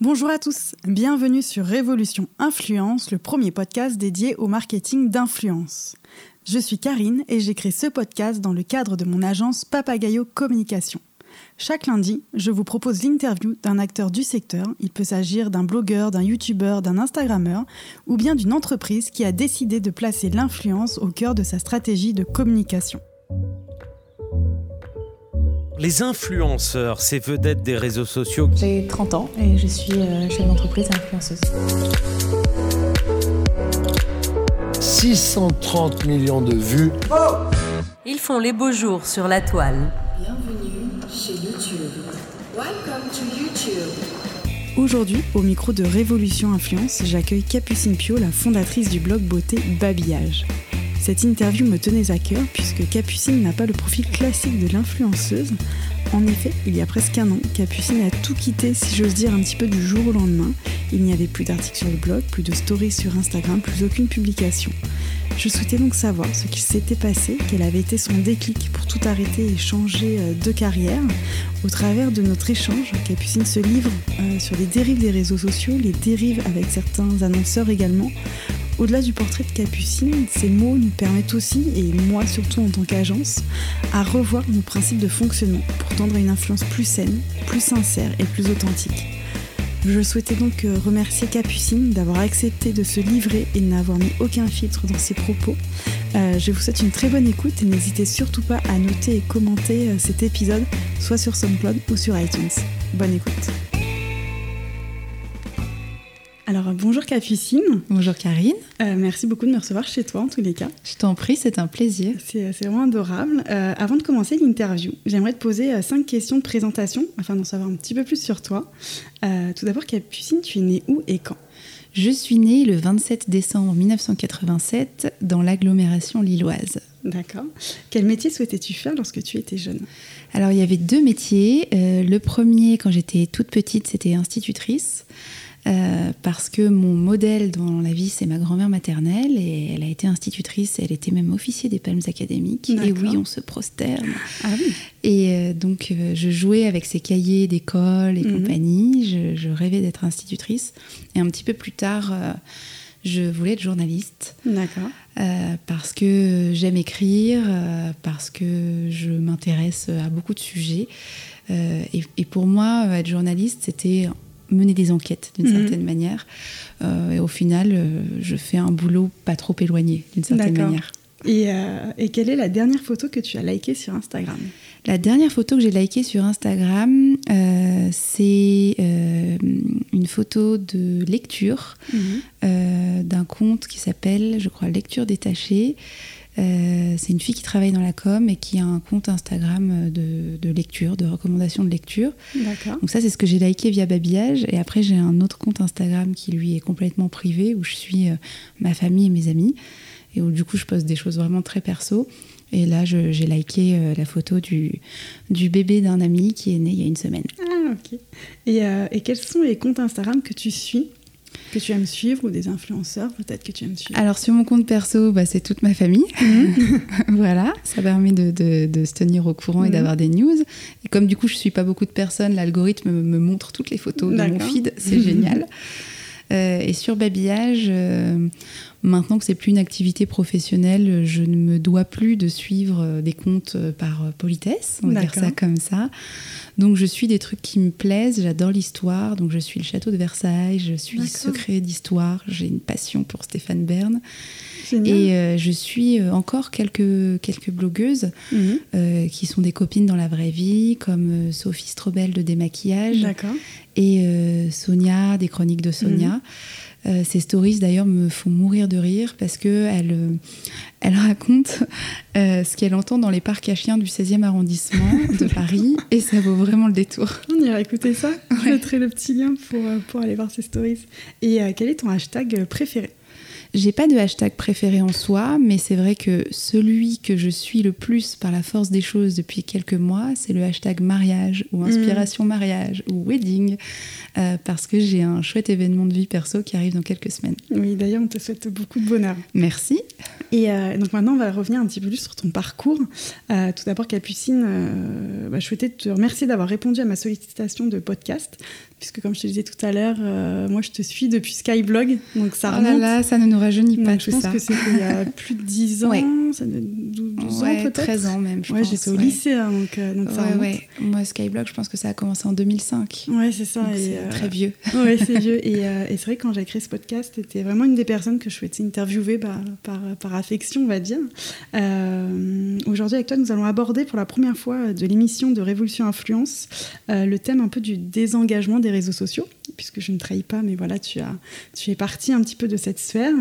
Bonjour à tous, bienvenue sur Révolution Influence, le premier podcast dédié au marketing d'influence. Je suis Karine et j'ai créé ce podcast dans le cadre de mon agence Papagayo Communication. Chaque lundi, je vous propose l'interview d'un acteur du secteur. Il peut s'agir d'un blogueur, d'un youtubeur, d'un instagrammeur ou bien d'une entreprise qui a décidé de placer l'influence au cœur de sa stratégie de communication. Les influenceurs, ces vedettes des réseaux sociaux. J'ai 30 ans et je suis euh, chef d'entreprise et influenceuse. 630 millions de vues. Ils font les beaux jours sur la toile. Bienvenue chez YouTube. Welcome to YouTube. Aujourd'hui, au micro de Révolution Influence, j'accueille Capucine Pio, la fondatrice du blog beauté Babillage. Cette interview me tenait à cœur puisque Capucine n'a pas le profil classique de l'influenceuse. En effet, il y a presque un an, Capucine a tout quitté, si j'ose dire, un petit peu du jour au lendemain. Il n'y avait plus d'articles sur le blog, plus de stories sur Instagram, plus aucune publication. Je souhaitais donc savoir ce qu'il s'était passé, quel avait été son déclic pour tout arrêter et changer euh, de carrière. Au travers de notre échange, Capucine se livre euh, sur les dérives des réseaux sociaux, les dérives avec certains annonceurs également. Au-delà du portrait de Capucine, ces mots nous permettent aussi, et moi surtout en tant qu'agence, à revoir nos principes de fonctionnement pour tendre à une influence plus saine, plus sincère et plus authentique. Je souhaitais donc euh, remercier Capucine d'avoir accepté de se livrer et de n'avoir mis aucun filtre dans ses propos. Euh, je vous souhaite une très bonne écoute et n'hésitez surtout pas à noter et commenter euh, cet épisode, soit sur SoundCloud ou sur iTunes. Bonne écoute. Alors bonjour Capucine. Bonjour Karine. Euh, merci beaucoup de me recevoir chez toi en tous les cas. Je t'en prie, c'est un plaisir. C'est c'est vraiment adorable. Euh, avant de commencer l'interview, j'aimerais te poser euh, cinq questions de présentation afin d'en savoir un petit peu plus sur toi. Euh, tout d'abord Capucine, tu es née où et quand? Je suis née le 27 décembre 1987 dans l'agglomération lilloise. D'accord. Quel métier souhaitais-tu faire lorsque tu étais jeune? Alors il y avait deux métiers. Euh, le premier, quand j'étais toute petite, c'était institutrice. Euh, parce que mon modèle dans la vie, c'est ma grand-mère maternelle et elle a été institutrice, elle était même officier des Palmes académiques. Et oui, on se prosterne. Ah oui. Et euh, donc, euh, je jouais avec ces cahiers d'école et Mhm. compagnie. Je, je rêvais d'être institutrice. Et un petit peu plus tard, je voulais être journaliste D'accord. euh, parce que j'aime écrire, euh, parce que je m'intéresse à beaucoup de sujets. Euh, et, et pour moi, être journaliste, c'était mener des enquêtes d'une Mhm. certaine manière. Euh, et au final, euh, je fais un boulot pas trop éloigné d'une certaine manière. Et, euh, et quelle est la dernière photo que tu as likée sur Instagram? La dernière photo que j'ai likée sur Instagram, c'est une photo de lecture euh, d'un compte qui s'appelle, je crois, Lecture détachée. Euh, c'est une fille qui travaille dans la com et qui a un compte Instagram de, de lecture, de recommandation de lecture. D'accord. Donc ça, c'est ce que j'ai liké via Babillage. Et après, j'ai un autre compte Instagram qui, lui, est complètement privé, où je suis euh, ma famille et mes amis. Et où, du coup, je poste des choses vraiment très perso. Et là, j'ai liké euh, la photo du, du bébé d'un ami qui est né il y a une semaine. Ah ok. Et, euh, et quels sont les comptes Instagram que tu suis? Que tu aimes suivre ou des influenceurs peut-être que tu aimes suivre Alors, sur mon compte perso, bah, c'est toute ma famille. voilà, ça permet de, de- de se tenir au courant et Mhm. d'avoir des news. Et comme du coup, je suis pas beaucoup de personnes, l'algorithme me, me montre toutes les photos de mon feed. C'est génial. Euh, et sur Babillage, euh, maintenant que c'est plus une activité professionnelle, je ne me dois plus de suivre euh, des comptes euh, par euh, politesse, on va dire ça comme ça. Donc je suis des trucs qui me plaisent, j'adore l'histoire, donc je suis le château de Versailles, je suis secret d'histoire, j'ai une passion pour Stéphane Bern. Génial. Et euh, je suis encore quelques, quelques blogueuses Mhm. euh, qui sont des copines dans la vraie vie, comme Sophie Strobel de Démaquillage et euh, Sonia, des chroniques de Sonia. Mhm. Euh, ces stories d'ailleurs me font mourir de rire parce que elle, euh, elle raconte euh, ce qu'elle entend dans les parcs à chiens du 16e arrondissement de Paris et ça vaut vraiment le détour. On ira écouter ça. Je mettrai le petit lien pour, pour aller voir ces stories. Et quel est ton hashtag préféré? J'ai pas de hashtag préféré en soi, mais c'est vrai que celui que je suis le plus par la force des choses depuis quelques mois, c'est le hashtag mariage ou inspiration mariage ou wedding, euh, parce que j'ai un chouette événement de vie perso qui arrive dans quelques semaines. Oui, d'ailleurs, on te souhaite beaucoup de bonheur. Merci. Et euh, donc maintenant, on va revenir un petit peu plus sur ton parcours. Euh, tout d'abord, Capucine, bah, je souhaitais te remercier d'avoir répondu à ma sollicitation de podcast. Puisque comme je te disais tout à l'heure, euh, moi je te suis depuis Skyblog, donc ça oh là là, ça ne nous rajeunit pas. Donc, je pense que c'était il y a plus de 10 ans, Ouais. ça doit- 12, 12 Ouais, ans peut-être. 13 ans même, je ouais, pense. j'étais au ouais. lycée, hein, donc, euh, donc ça remonte. ouais. Moi, Skyblog, je pense que ça a commencé en 2005. Ouais, c'est ça. C'est euh, très vieux. ouais, c'est vieux. Et, euh, et c'est vrai que quand j'ai créé ce podcast, c'était vraiment une des personnes que je souhaitais interviewer bah, par, par affection, on va dire. Aujourd'hui, avec toi, nous allons aborder pour la première fois de l'émission de Révolution Influence le thème un peu du désengagement des réseaux sociaux, puisque je ne trahis pas, mais voilà, tu, as, tu es parti un petit peu de cette sphère.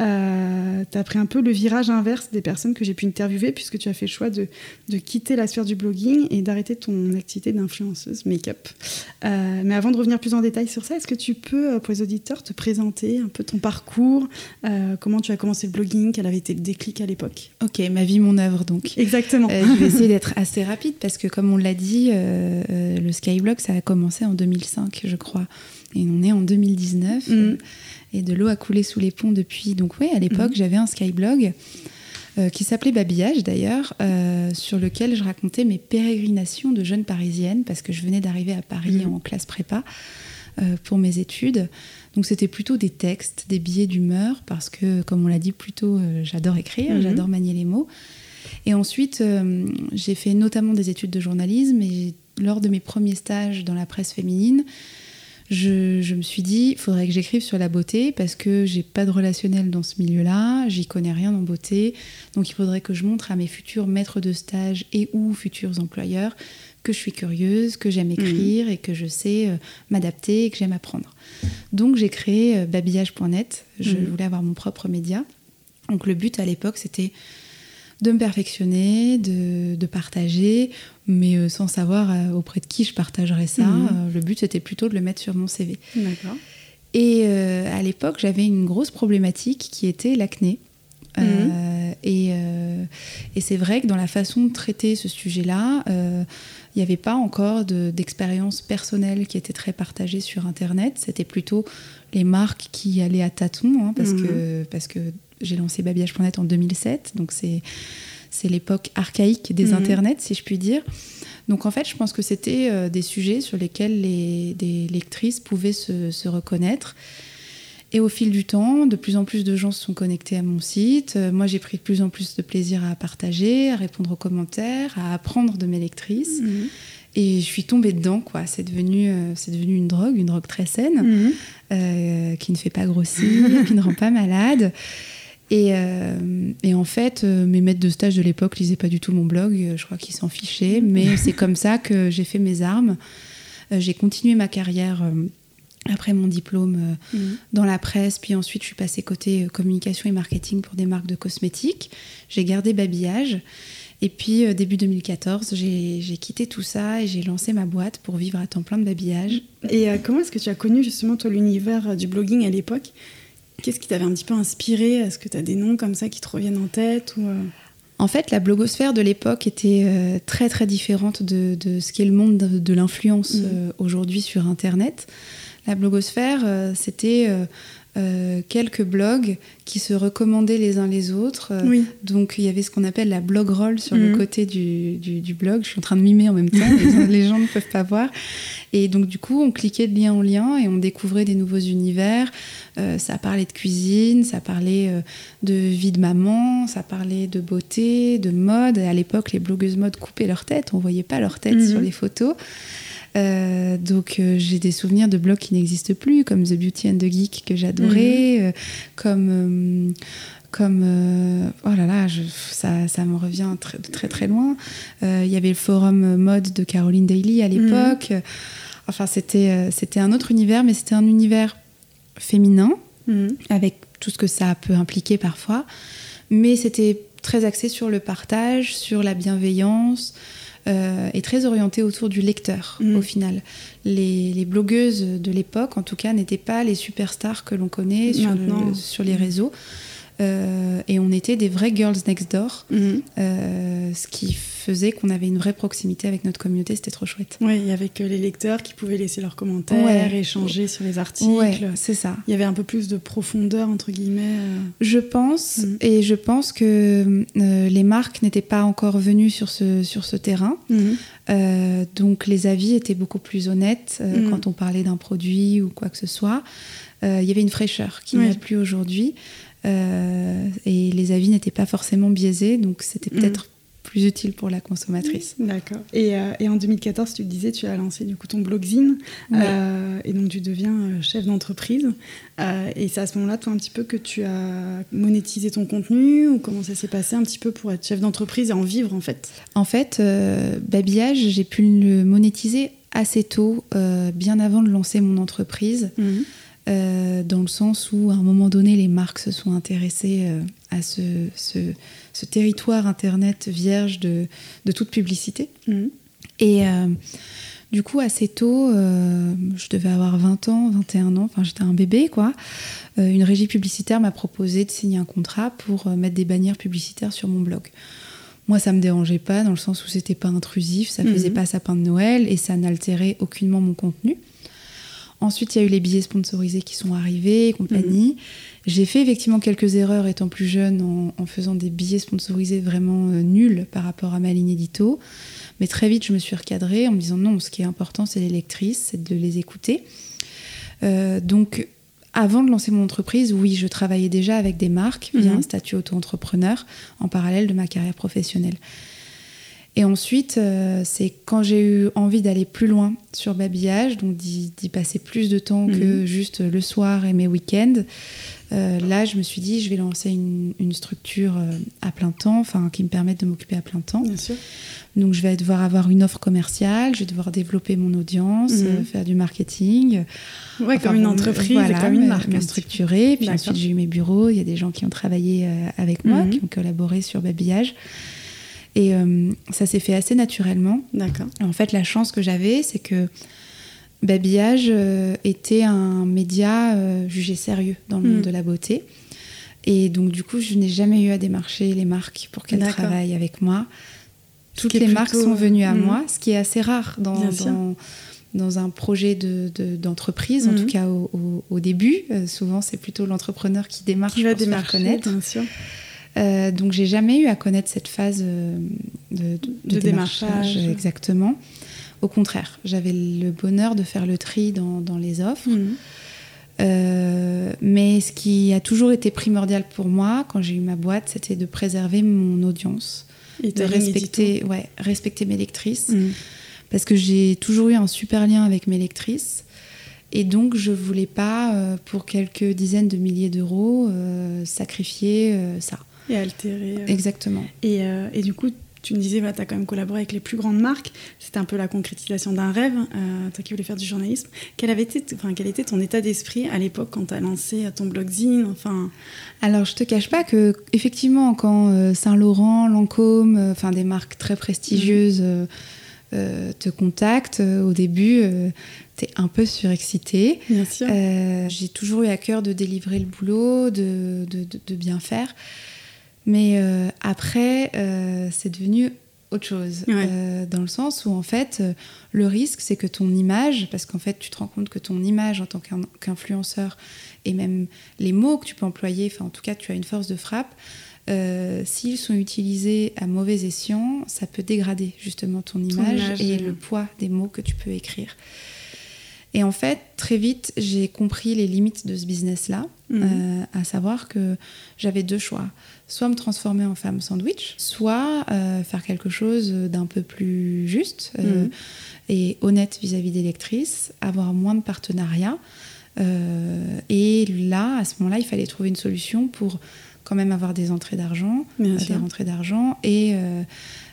Euh, tu as pris un peu le virage inverse des personnes que j'ai pu interviewer, puisque tu as fait le choix de, de quitter la sphère du blogging et d'arrêter ton activité d'influenceuse make-up. Euh, mais avant de revenir plus en détail sur ça, est-ce que tu peux, euh, pour les auditeurs, te présenter un peu ton parcours, euh, comment tu as commencé le blogging, quel avait été le déclic à l'époque? Ok, ma vie, mon œuvre, donc. Exactement. Je vais essayer d'être assez rapide parce que, comme on l'a dit, le Skyblog, ça a commencé en 2005, je crois. Et on est en 2019. Mhm. euh, et de l'eau a coulé sous les ponts depuis. Donc, oui, à l'époque, Mhm. j'avais un Skyblog euh, qui s'appelait Babillage, d'ailleurs, euh, sur lequel je racontais mes pérégrinations de jeune parisienne parce que je venais d'arriver à Paris Mhm. en classe prépa euh, pour mes études. Donc, c'était plutôt des textes, des billets d'humeur parce que, comme on l'a dit plus tôt, euh, j'adore écrire, Mhm. j'adore manier les mots. Et ensuite, j'ai fait notamment des études de journalisme et lors de mes premiers stages dans la presse féminine, je, je me suis dit, il faudrait que j'écrive sur la beauté parce que j'ai pas de relationnel dans ce milieu-là, j'y connais rien en beauté, donc il faudrait que je montre à mes futurs maîtres de stage et ou futurs employeurs que je suis curieuse, que j'aime écrire et que je sais euh, m'adapter et que j'aime apprendre. Donc j'ai créé euh, babillage.net, je Mhm. voulais avoir mon propre média. Donc le but à l'époque c'était de me perfectionner, de, de partager, mais euh, sans savoir euh, auprès de qui je partagerais ça. Mhm. Euh, le but c'était plutôt de le mettre sur mon CV. D'accord. Et euh, à l'époque, j'avais une grosse problématique qui était l'acné. Euh, et euh, et c'est vrai que dans la façon de traiter ce sujet-là, il n'y avait pas encore de- d'expérience personnelle qui était très partagée sur Internet. C'était plutôt les marques qui allaient à tâtons, hein, parce, Mhm. que, parce que j'ai lancé babillage.net en 2007, donc c'est c'est l'époque archaïque des Mhm. internets, si je puis dire. Donc en fait, je pense que c'était euh, des sujets sur lesquels les, des lectrices pouvaient se, se reconnaître. Et au fil du temps, de plus en plus de gens se sont connectés à mon site. Euh, moi, j'ai pris de plus en plus de plaisir à partager, à répondre aux commentaires, à apprendre de mes lectrices. Mhm. Et je suis tombée dedans, quoi. C'est devenu, euh, c'est devenu une drogue, une drogue très saine, Mhm. qui ne fait pas grossir, qui ne rend pas malade. Et, euh, et en fait, euh, mes maîtres de stage de l'époque lisaient pas du tout mon blog. euh, Je crois qu'ils s'en fichaient. Mais c'est comme ça que j'ai fait mes armes. J'ai continué ma carrière après mon diplôme Mhm. dans la presse, puis ensuite je suis passée côté communication et marketing pour des marques de cosmétiques. J'ai gardé Babillage. Et puis début 2014, j'ai quitté tout ça et j'ai lancé ma boîte pour vivre à temps plein de babillage. Et euh, comment est-ce que tu as connu justement toi l'univers du blogging à l'époque? Qu'est-ce qui t'avait un petit peu inspiré? Est-ce que tu as des noms comme ça qui te reviennent en tête ou, euh, En fait, la blogosphère de l'époque était euh, très très différente de, de ce qu'est le monde de, de l'influence Mhm. euh, aujourd'hui sur Internet. La blogosphère, c'était euh, quelques blogs qui se recommandaient les uns les autres. Euh, Oui. Donc il y avait ce qu'on appelle la blog roll sur Mhm. le côté du, du- du blog. Je suis en train de mimer en même temps, les, gens ne peuvent pas voir. Et donc du coup, on cliquait de lien en lien et on découvrait des nouveaux univers. Euh, ça parlait de cuisine, ça parlait euh, de vie de maman, ça parlait de beauté, de mode. À l'époque, les blogueuses mode coupaient leur tête, on voyait pas leur tête Mhm. sur les photos. Euh, donc euh, j'ai des souvenirs de blogs qui n'existent plus, comme The Beauty and the Geek que j'adorais, euh, comme euh, comme euh, oh là là, je- ça, ça me revient très de très très loin. Euh, Il y avait le forum mode de Caroline Daly à l'époque. Enfin c'était c'était un autre univers, mais c'était un univers féminin Mhm. avec tout ce que ça peut impliquer parfois. Mais c'était très axé sur le partage, sur la bienveillance euh, et très orienté autour du lecteur Mhm. au final. Les, les blogueuses de l'époque, en tout cas, n'étaient pas les superstars que l'on connaît sur, le- sur les réseaux. Euh, et on était des vrais girls next door. Mhm. Euh, ce qui faisait qu'on avait une vraie proximité avec notre communauté, c'était trop chouette. Oui, avec les lecteurs qui pouvaient laisser leurs commentaires, échanger sur les articles. Ouais, c'est ça. Il y avait un peu plus de profondeur, entre guillemets. Je pense, mm. et je pense que les marques n'étaient pas encore venues sur ce, sur ce terrain. Mm. donc les avis étaient beaucoup plus honnêtes mm. quand on parlait d'un produit ou quoi que ce soit. Il y avait une fraîcheur qui n'y a plus aujourd'hui. Euh, et les avis n'étaient pas forcément biaisés, donc c'était peut-être plus utile pour la consommatrice. D'accord. Et, euh, et, en 2014, tu disais, tu as lancé du coup ton blogzine, euh, et donc tu deviens chef d'entreprise. et c'est à ce moment-là, toi, un petit peu que tu as monétisé ton contenu, ou comment ça s'est passé un petit peu pour être chef d'entreprise et en vivre en fait? En fait, Babillage, j'ai pu le monétiser assez tôt, bien avant de lancer mon entreprise. Mhm. Euh, dans le sens où à un moment donné les marques se sont intéressées euh, à ce, ce, territoire internet vierge de, de toute publicité. Mhm. Et euh, du coup, assez tôt, je devais avoir 20 ans, 21 ans, enfin j'étais un bébé quoi. une régie publicitaire m'a proposé de signer un contrat pour mettre des bannières publicitaires sur mon blog. Moi, ça me dérangeait pas dans le sens où c'était pas intrusif, ça faisait mhm. pas sapin de Noël et ça n'altérait aucunement mon contenu. Ensuite, il y a eu les billets sponsorisés qui sont arrivés et compagnie. Mhm. J'ai fait effectivement quelques erreurs étant plus jeune en, faisant des billets sponsorisés vraiment euh, nuls par rapport à ma ligne édito. Mais très vite, je me suis recadrée en me disant non, ce qui est important, c'est les lectrices, c'est de les écouter. Euh, donc, avant de lancer mon entreprise, oui, je travaillais déjà avec des marques via mhm. un statut auto-entrepreneur en parallèle de ma carrière professionnelle. Et ensuite, euh, c'est quand j'ai eu envie d'aller plus loin sur babillage, donc d'y passer plus de temps que mhm. juste le soir et mes week-ends. Euh, là, je me suis dit, je vais lancer une, structure euh, à plein temps, enfin, qui me permette de m'occuper à plein temps. Bien sûr. Donc, je vais devoir avoir une offre commerciale, je vais devoir développer mon audience, mhm. faire du marketing. Ouais, comme une entreprise, comme une marque. Me structurer. Puis ensuite, j'ai eu mes bureaux. Il y a des gens qui ont travaillé avec moi, mhm. qui ont collaboré sur babillage. Et euh, ça s'est fait assez naturellement. D'accord. En fait, la chance que j'avais, c'est que Babillage euh, était un média euh, jugé sérieux dans le monde hmm. de la beauté. Et donc, du coup, je n'ai jamais eu à démarcher les marques pour qu'elles travaillent avec moi. Toutes les marques sont venues à hmm. moi, ce qui est assez rare dans, dans, un projet d'entreprise, de, en hmm. tout cas au, début. souvent, c'est plutôt l'entrepreneur qui démarche qui va pour démarcher, se faire connaître. Bien sûr. Euh, donc j'ai jamais eu à connaître cette phase euh, de, démarchage, exactement. Au contraire, j'avais le bonheur de faire le tri dans, les offres. Mhm. Euh, mais ce qui a toujours été primordial pour moi quand j'ai eu ma boîte, c'était de préserver mon audience, Et de respecter, ouais, respecter mes lectrices, mhm. parce que j'ai toujours eu un super lien avec mes lectrices. Et donc, je voulais pas, pour quelques dizaines de milliers d'euros, sacrifier ça. Et altérer. Euh. Exactement. Et, euh, et, du coup, tu me disais, bah, tu as quand même collaboré avec les plus grandes marques. C'était un peu la concrétisation d'un rêve. Euh, toi qui voulais faire du journalisme. Quel, avait été, enfin, quel était ton état d'esprit à l'époque quand tu as lancé ton blogzine enfin... Alors, je te cache pas que, effectivement, quand Saint-Laurent, Lancôme, enfin des marques très prestigieuses. Mhm. te contactent. au début, tu es un peu surexcité. Bien sûr. J'ai toujours eu à cœur de délivrer le boulot, de, de, de bien faire. Mais euh, après, euh, c'est devenu autre chose. Euh, dans le sens où, en fait, le risque, c'est que ton image, parce qu'en fait, tu te rends compte que ton image en tant qu'influenceur, et même les mots que tu peux employer, enfin, en tout cas, tu as une force de frappe, s'ils sont utilisés à mauvais escient, ça peut dégrader justement ton image, et le poids des mots que tu peux écrire. Et en fait, très vite, j'ai compris les limites de ce business-là, mhm. à savoir que j'avais deux choix soit me transformer en femme sandwich, soit euh, faire quelque chose d'un peu plus juste euh, mhm. et honnête vis-à-vis des lectrices, avoir moins de partenariats. Euh, et là, à ce moment-là, il fallait trouver une solution pour quand même avoir des entrées d'argent, des rentrées d'argent et,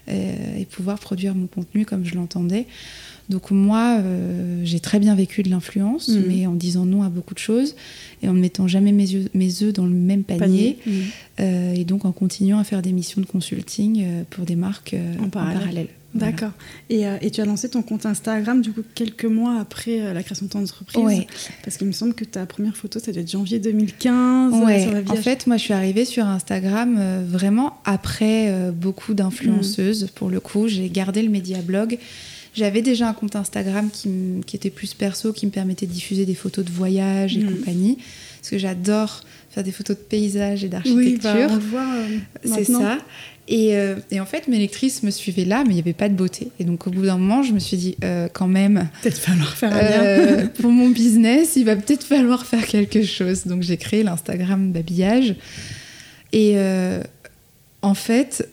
et pouvoir produire mon contenu comme je l'entendais. Donc moi, euh, j'ai très bien vécu de l'influence, mm. mais en disant non à beaucoup de choses et en ne mettant jamais mes, yeux, mes œufs dans le même panier. Euh, et donc en continuant à faire des missions de consulting euh, pour des marques en, parallèle. Voilà. D'accord. Et, euh, et tu as lancé ton compte Instagram du coup quelques mois après euh, la création de ton entreprise. Ouais. Parce qu'il me semble que ta première photo, ça doit être janvier 2015 euh, Ouais, en fait, moi, je suis arrivée sur Instagram vraiment après beaucoup d'influenceuses. Pour le coup, j'ai gardé le média blog. J'avais déjà un compte Instagram qui, était plus perso, qui me permettait de diffuser des photos de voyage et Mhm. compagnie. Parce que j'adore faire des photos de paysages et oui, d'architecture. bah, on le voit euh, C'est ça. Et, euh, et en fait, mes lectrices me suivaient là, mais il n'y avait pas de beauté. Et donc, au bout d'un moment, je me suis dit, euh, quand même, Peut-être falloir faire un lien. pour mon business, il va peut-être falloir faire quelque chose. Donc j'ai créé l'Instagram Babillage. Et en fait,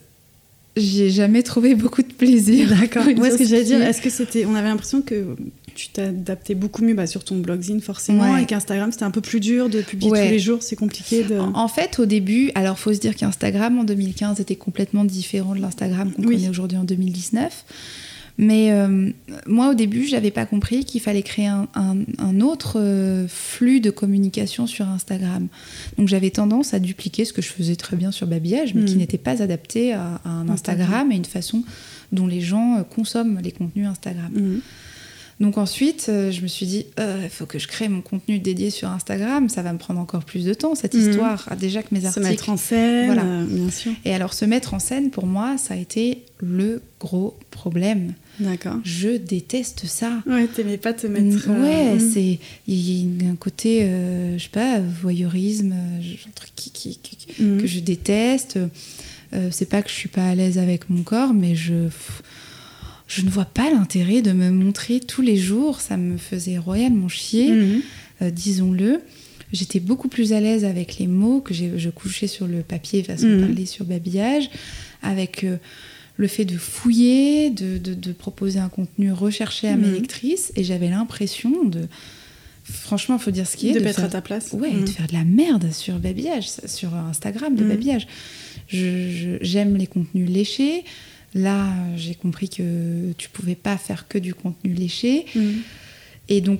j'ai jamais trouvé beaucoup de plaisir. D'accord. Ouais, ce que j'allais dire, est-ce que c'était. On avait l'impression que tu t'adaptais beaucoup mieux bah, sur ton blogzine, forcément, Ouais. et qu'Instagram, c'était un peu plus dur de publier Ouais. tous les jours, c'est compliqué de. En en fait, au début, alors faut se dire qu'Instagram en 2015 était complètement différent de l'Instagram qu'on Oui. connaît aujourd'hui en 2019. Mais euh, moi, au début, j'avais pas compris qu'il fallait créer un, un- un autre euh, flux de communication sur Instagram. Donc j'avais tendance à dupliquer ce que je faisais très bien sur Babillage, mais qui Mm. n'était pas adapté à, à un Instagram. Instagram et une façon dont les gens euh, consomment les contenus Instagram. Mhm. Donc ensuite, euh, je me suis dit, Euh, il faut que je crée mon contenu dédié sur Instagram. Ça va me prendre encore plus de temps, cette Mhm. histoire. Ah, Déjà que mes Se articles... mettre en scène, Voilà. euh, bien sûr. Et alors, se mettre en scène, pour moi, ça a été le gros problème. D'accord. Je déteste ça. Ouais, t'aimais pas te mettre. euh, ouais, mhm. c'est il y a un côté, euh, je sais pas, voyeurisme, euh, un truc qui, qui- qui- Mhm. que je déteste. Euh, c'est pas que je suis pas à l'aise avec mon corps, mais je je ne vois pas l'intérêt de me montrer tous les jours. Ça me faisait royalement chier, Mhm. euh, disons-le. J'étais beaucoup plus à l'aise avec les mots que je couchais sur le papier façon de Mhm. parler sur babillage, avec euh, le fait de fouiller, de, de- de proposer un contenu recherché à mes Mhm. lectrices, et j'avais l'impression de, franchement, faut dire ce qui est, de, de mettre faire- à ta place. Ouais, Mhm. de faire de la merde sur babillage, sur Instagram de Mhm. babillage. Je- je- J'aime les contenus léchés. Là, j'ai compris que tu pouvais pas faire que du contenu léché. Mhm. Et donc,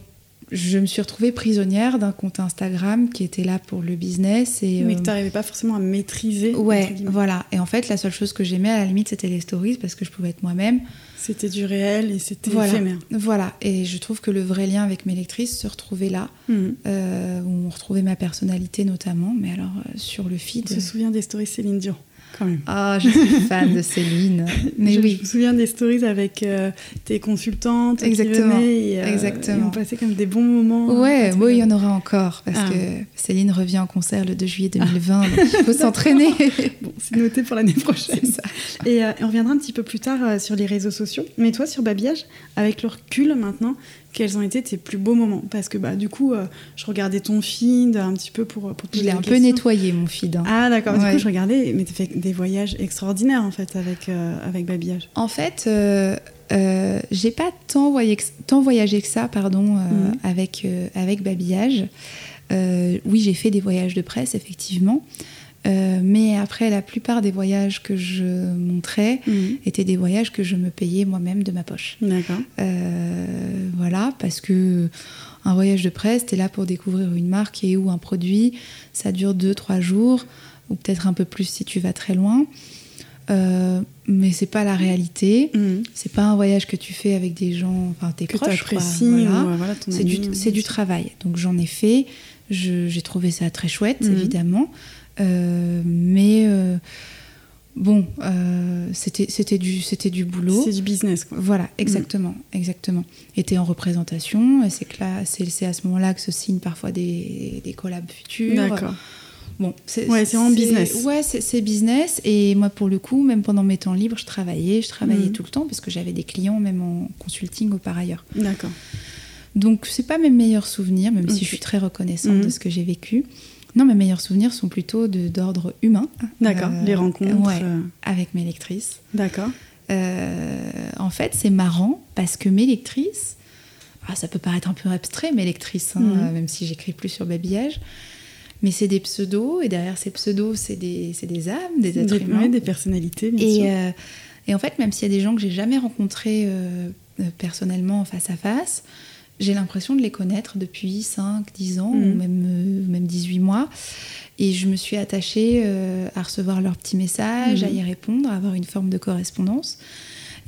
je me suis retrouvée prisonnière d'un compte Instagram qui était là pour le business. Et, Mais euh, que t'arrivais pas forcément à maîtriser. Ouais, voilà. Et en fait, la seule chose que j'aimais à la limite, c'était les stories parce que je pouvais être moi-même. C'était du réel et c'était Voilà. éphémère. Voilà. Et je trouve que le vrai lien avec mes lectrices se retrouvait là, Mhm. euh, où on retrouvait ma personnalité notamment. Mais alors, euh, sur le feed. On se souvient des stories Céline Dion, Ah, je suis fan de Céline. Mais je, oui. je me souviens des stories avec euh, tes consultantes Exactement. qui et, euh, Exactement. et on passait comme des bons moments. Ouais, Parce oui, il y en aura encore parce Ah. que Céline revient en concert le 2 juillet 2020, donc il faut s'entraîner. Bon, c'est noté pour l'année prochaine. Ça. Et euh, on reviendra un petit peu plus tard euh, sur les réseaux sociaux. Mais toi, sur Babillage, avec le recul maintenant, quels ont été tes plus beaux moments Parce que bah, du coup, euh, je regardais ton feed un petit peu pour, pour te Je l'ai un peu nettoyé, mon feed. hein. Ah d'accord, du coup je regardais, mais tu fait des voyages extraordinaires en fait avec, euh, avec Babillage. En fait, euh, euh, j'ai pas tant voyagé, que, tant voyagé que ça, pardon, euh, Mhm. avec, euh, avec Babillage. Euh, oui, j'ai fait des voyages de presse, effectivement. Euh, mais après, la plupart des voyages que je montrais étaient des voyages que je me payais moi-même de ma poche. D'accord. Euh, voilà, parce que un voyage de presse, t'es là pour découvrir une marque et ou un produit. Ça dure 2-3 jours, ou peut-être un peu plus si tu vas très loin. Euh, mais c'est pas la réalité. Mhm. C'est pas un voyage que tu fais avec des gens, enfin tes Que proches. voilà. euh, voilà, C'est du, travail. Donc j'en ai fait. J'ai trouvé ça très chouette, Mhm. évidemment. Euh, mais euh, bon, euh, c'était c'était du, c'était du boulot. C'est du business quoi. Voilà, exactement, exactement. Et t'es en représentation, et c'est que là, c'est c'est à ce moment-là que se signent parfois des, des collabs futurs. D'accord. Bon, c'est Ouais, c'est vraiment business. Ouais, c'est c'est business. Et moi, pour le coup, même pendant mes temps libres, je travaillais, je travaillais Mhm. tout le temps parce que j'avais des clients, même en consulting ou par ailleurs. D'accord. Donc, c'est pas mes meilleurs souvenirs, même si je suis très reconnaissante de ce que j'ai vécu. Non, mes meilleurs souvenirs sont plutôt d'ordre humain. D'accord. Euh, Les rencontres. ouais. euh, Avec mes lectrices. D'accord. Euh, en fait, c'est marrant parce que mes lectrices, ah, ça peut paraître un peu abstrait, mes lectrices, hein, euh, même si j'écris plus sur babillage, mais c'est des pseudos, et derrière ces pseudos, c'est des, des âmes, des êtres Des, humains. ouais, des personnalités, bien et, sûr. euh, et en fait, même s'il y a des gens que j'ai jamais rencontrés personnellement face à face, j'ai l'impression de les connaître depuis 5, 10 ans, Mhm. ou même, euh, même 18 mois. Et je me suis attachée euh, à recevoir leurs petits messages, Mhm. à y répondre, à avoir une forme de correspondance.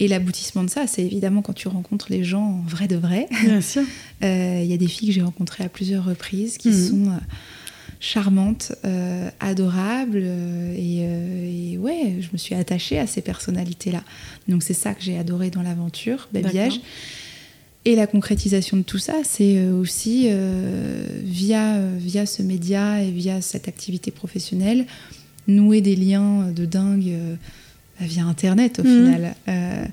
Et l'aboutissement de ça, c'est évidemment quand tu rencontres les gens en vrai de vrai. Bien sûr. Euh, Il y a des filles que j'ai rencontrées à plusieurs reprises qui Mhm. sont euh, charmantes, euh, adorables. euh, et, euh, et ouais, je me suis attachée à ces personnalités-là. Donc c'est ça que j'ai adoré dans l'aventure, Babillage. Et la concrétisation de tout ça, c'est euh, aussi euh, via, euh, via ce média et via cette activité professionnelle, nouer des liens de dingue euh, bah, via Internet au Mhm. final. Euh,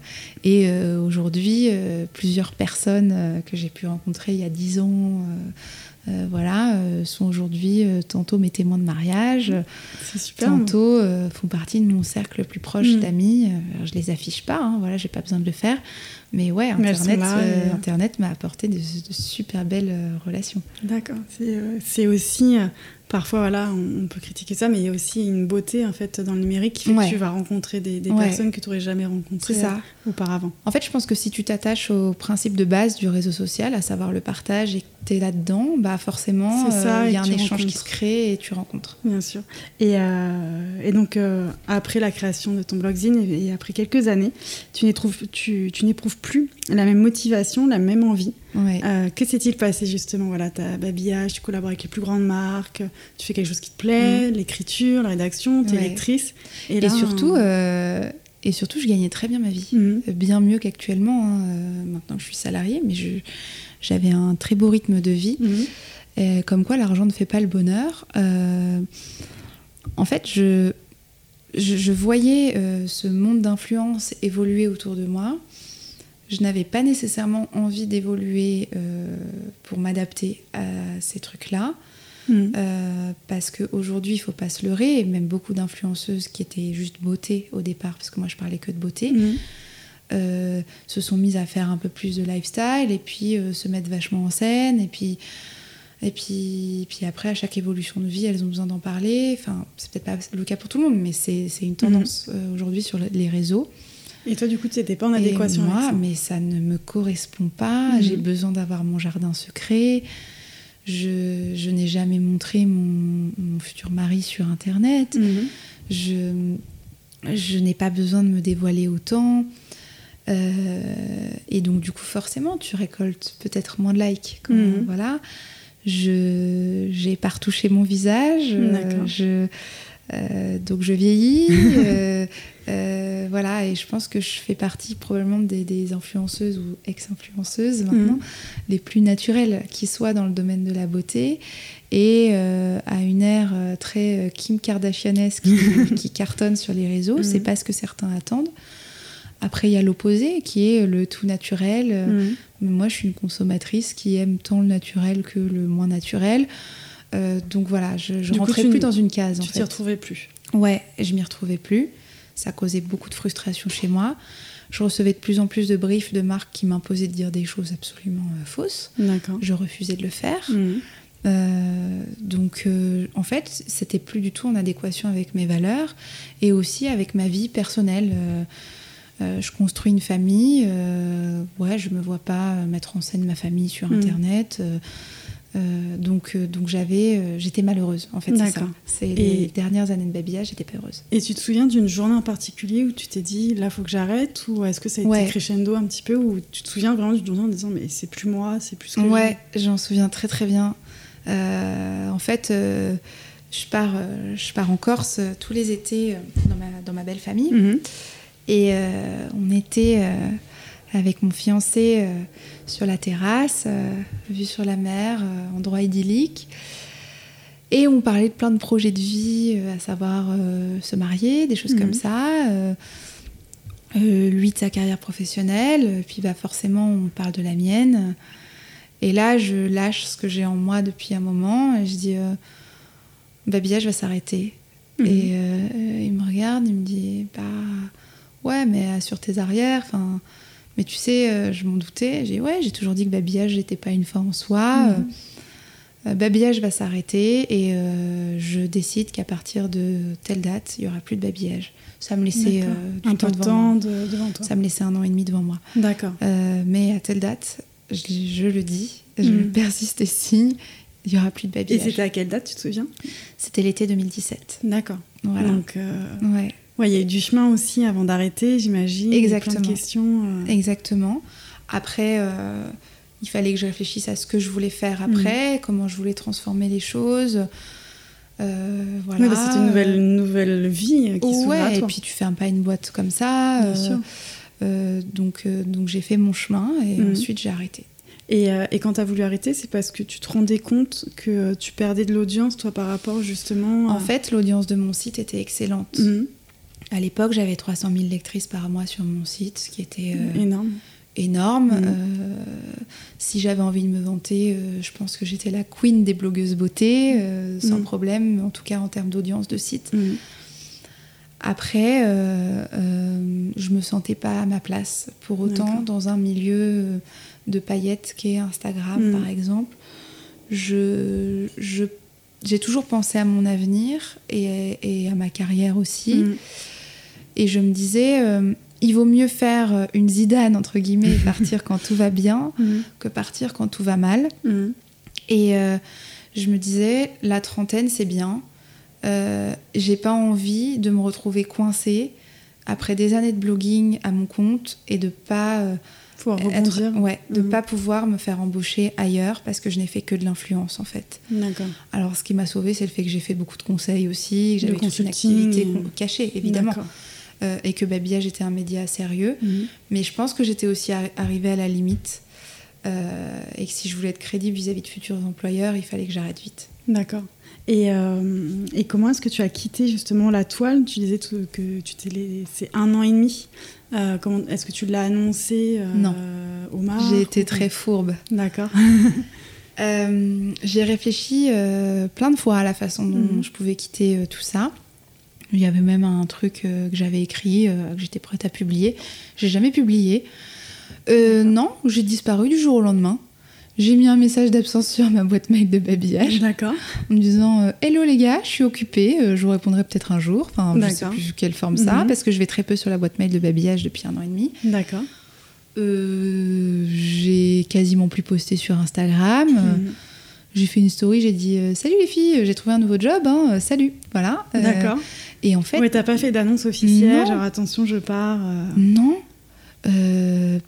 et aujourd'hui, plusieurs personnes que j'ai pu rencontrer il y a dix ans, euh, voilà, euh, sont aujourd'hui euh, tantôt mes témoins de mariage, super. tantôt font partie de mon cercle le plus proche Mhm. d'amis. Je les affiche pas, hein, voilà, j'ai pas besoin de le faire. Mais ouais, Internet, et- Internet m'a apporté de, de super belles relations. D'accord. C'est aussi, parfois, voilà, on, on peut critiquer ça, mais il y a aussi une beauté, en fait, dans le numérique qui fait Ouais. que tu vas rencontrer des, des Ouais. personnes que tu n'aurais jamais rencontrées ça. auparavant. En fait, je pense que si tu t'attaches au principe de base du réseau social, à savoir le partage, et tu es là-dedans, bah forcément, euh, il y a un échange qui se crée et tu rencontres. Bien sûr. Et, euh, et donc, euh, après la création de ton blogzine et, et après quelques années, tu n'éprouves, tu, tu plus la même motivation, la même envie. Ouais. Euh, que s'est-il passé justement? Voilà, tu as babillage, tu collabores avec les plus grandes marques, tu fais quelque chose qui te plaît, l'écriture, la rédaction, tu es Mm. Ouais. lectrice. Et, Et, là, surtout, euh, et surtout, je gagnais très bien ma vie. Mhm. Bien mieux qu'actuellement, hein, euh, maintenant que je suis salariée, mais j'avais un très beau rythme de vie. Mhm. Comme quoi l'argent ne fait pas le bonheur. Euh, en fait, je, je, je voyais euh, ce monde d'influence évoluer autour de moi. Je n'avais pas nécessairement envie d'évoluer euh, pour m'adapter à ces trucs-là. Mhm. Euh, parce qu'aujourd'hui, il faut pas se leurrer, et même beaucoup d'influenceuses qui étaient juste beauté au départ, parce que moi je parlais que de beauté, Mhm. euh, se sont mises à faire un peu plus de lifestyle et puis euh, se mettre vachement en scène et puis et puis, puis après à chaque évolution de vie elles ont besoin d'en parler. Enfin c'est peut-être pas le cas pour tout le monde mais c'est c'est une tendance euh, aujourd'hui sur le- les réseaux. Et toi, du coup, tu n'étais pas en et adéquation moi avec ça? mais ça ne me correspond pas. J'ai besoin d'avoir mon jardin secret je, je n'ai jamais montré mon, mon futur mari sur internet Mhm. je, je n'ai pas besoin de me dévoiler autant. Euh, et donc, du coup, forcément, tu récoltes peut-être moins de likes. quand- Mhm. Voilà. Je, j'ai pas retouché mon visage. euh, je, euh, donc, je vieillis. euh, euh, voilà. Et je pense que je fais partie probablement des, des influenceuses ou ex-influenceuses maintenant Mhm. les plus naturelles qui soient dans le domaine de la beauté et à une ère très Kim Kardashianesque qui, qui cartonne sur les réseaux. Mhm. C'est pas ce que certains attendent. Après, il y a l'opposé qui est le tout naturel. Mhm. Moi, je suis une consommatrice qui aime tant le naturel que le moins naturel. Euh, donc voilà, je, je coup, rentrais plus dans une case. en Tu t'y retrouvais plus. Ouais, je m'y retrouvais plus. Ça causait beaucoup de frustration chez moi. Je recevais de plus en plus de briefs de marques qui m'imposaient de dire des choses absolument euh, fausses. D'accord. Je refusais de le faire. Mhm. Euh, donc, euh, en fait, c'était plus du tout en adéquation avec mes valeurs et aussi avec ma vie personnelle. Euh, je construis une famille. ouais, je me vois pas mettre en scène ma famille sur Mhm. Internet. Euh, donc, euh, donc j'avais, euh, j'étais malheureuse. En fait, c'est les dernières années de babillage, j'étais pas heureuse. Et tu te souviens d'une journée en particulier où tu t'es dit là faut que j'arrête ou est-ce que ça a été Ouais. crescendo un petit peu ou tu te souviens vraiment d'une journée en disant mais c'est plus moi c'est plus ce que Ouais, j'en souviens très très bien. Euh, en fait, je, pars, je pars en Corse tous les étés dans, ma, dans ma belle famille. Mhm. Et on était avec mon fiancé sur la terrasse, euh, vue sur la mer, euh, endroit idyllique. Et on parlait de plein de projets de vie, euh, à savoir se marier, des choses Mhm. comme ça. euh, euh, lui de sa carrière professionnelle, puis bah, forcément on parle de la mienne. Et là, je lâche ce que j'ai en moi depuis un moment et je dis euh, Babillage va s'arrêter. Mhm. Et euh, il me regarde, il me dit Bah ouais, mais assure tes arrières. Enfin, mais tu sais, euh, je m'en doutais. J'ai dit, ouais, j'ai toujours dit que babillage n'était pas une fin en soi. Mhm. Euh, babillage va s'arrêter et euh, je décide qu'à partir de telle date, il y aura plus de babillage. Ça me laissait euh, du un temps peu de devant moi. temps de- devant toi. Ça me laissait un an et demi devant moi. D'accord. Euh, mais à telle date, je, je le dis, je Mhm. persiste et signe, il y aura plus de Et babillage. c'était à quelle date tu te souviens? C'était l'été 2017. D'accord. Voilà. Donc euh, Ouais. Ouais, il y a eu du chemin aussi avant d'arrêter, j'imagine. et plein de Exactement. questions. euh. Exactement. Après, euh, il fallait que je réfléchisse à ce que je voulais faire après, comment je voulais transformer les choses. Euh, voilà. Ouais, bah, c'était une nouvelle, une nouvelle vie qui s'ouvrait à Ouais, et toi. puis tu fermes pas une boîte comme ça. Bien sûr. donc donc j'ai fait mon chemin et Mhm. ensuite j'ai arrêté. Et, et quand tu as voulu arrêter, c'est parce que tu te rendais compte que tu perdais de l'audience, toi, par rapport justement. En fait, l'audience de mon site était excellente. Mhm. À l'époque, j'avais 300 000 lectrices par mois sur mon site, ce qui était euh, énorme. énorme. Mhm. Euh, si j'avais envie de me vanter, euh, je pense que j'étais la queen des blogueuses beauté, sans Mhm. problème, en tout cas en termes d'audience de site. Mhm. Après, je me sentais pas à ma place pour autant dans un milieu de paillettes qui est Instagram, par exemple. Je, je- j'ai toujours pensé à mon avenir et, et à ma carrière aussi. Et je me disais, euh, il vaut mieux faire une Zidane, entre guillemets, et partir quand tout va bien, Mhm. que partir quand tout va mal. Mhm. Et euh, je me disais, la trentaine, c'est bien. Euh, J'ai pas envie de me retrouver coincée après des années de blogging à mon compte et de pas euh, être, ouais, de Mhm. pas pouvoir me faire embaucher ailleurs parce que je n'ai fait que de l'influence en fait. D'accord. Alors ce qui m'a sauvée, c'est le fait que j'ai fait beaucoup de conseils aussi, que j'avais une activité cachée évidemment, D'accord. Euh, et que Babillage était un média sérieux. Mhm. Mais je pense que j'étais aussi arri- arrivée à la limite euh, et que si je voulais être crédible vis-à-vis de futurs employeurs, il fallait que j'arrête vite. D'accord. Et, euh, et comment est-ce que tu as quitté justement la toile? Tu disais que tu t'es laissé un an et demi. Euh, est-ce que tu l'as annoncé Non. marques J'ai été très fourbe. D'accord. J'ai réfléchi plein de fois à la façon dont Mhm. je pouvais quitter tout ça. Il y avait même un truc euh, que j'avais écrit, euh, que j'étais prête à publier. J'ai jamais publié. Euh, non, j'ai disparu du jour au lendemain. J'ai mis un message d'absence sur ma boîte mail de babillage D'accord. en me disant Hello les gars, je suis occupée, je vous répondrai peut-être un jour. Enfin, je sais D'accord. plus quelle forme ça, Mhm. parce que je vais très peu sur la boîte mail de babillage depuis un an et demi. D'accord. J'ai quasiment plus posté sur Instagram. Mhm. J'ai fait une story, j'ai dit euh, Salut les filles, j'ai trouvé un nouveau job, hein, euh, salut. Voilà. Euh, D'accord. Et en fait, Ouais, t'as pas fait d'annonce officielle, Non. genre attention, je pars. euh. non.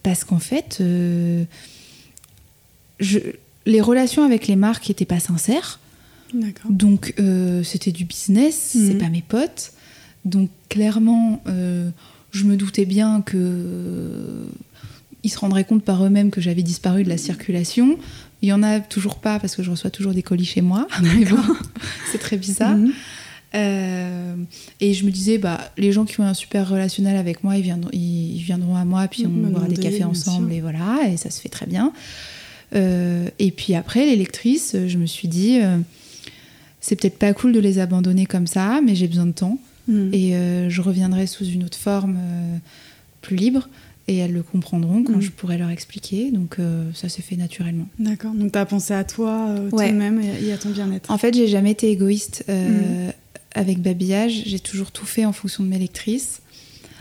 Parce qu'en fait, je- les relations avec les marques n'étaient pas sincères. D'accord. Donc, c'était du business, Mhm. c'est pas mes potes. Donc, clairement, je me doutais bien que ils se rendraient compte par eux-mêmes que j'avais disparu de la circulation. Il y en a toujours pas parce que je reçois toujours des colis chez moi. Mais bon, c'est très bizarre. Mhm. Euh, et je me disais, bah, les gens qui ont un super relationnel avec moi, ils viendront, ils, ils viendront à moi, puis on Me boira des cafés ensemble, et voilà, et ça se fait très bien. Euh, et puis après, les lectrices, je me suis dit, euh, c'est peut-être pas cool de les abandonner comme ça, mais j'ai besoin de temps, Mhm. et euh, je reviendrai sous une autre forme plus libre, et elles le comprendront quand Mhm. je pourrai leur expliquer. Donc euh, ça s'est fait naturellement. D'accord. Donc t'as pensé à toi, euh, Ouais. toi-même et, et à ton bien-être. En fait, j'ai jamais été égoïste euh, Mhm. avec Babillage. J'ai toujours tout fait en fonction de mes lectrices.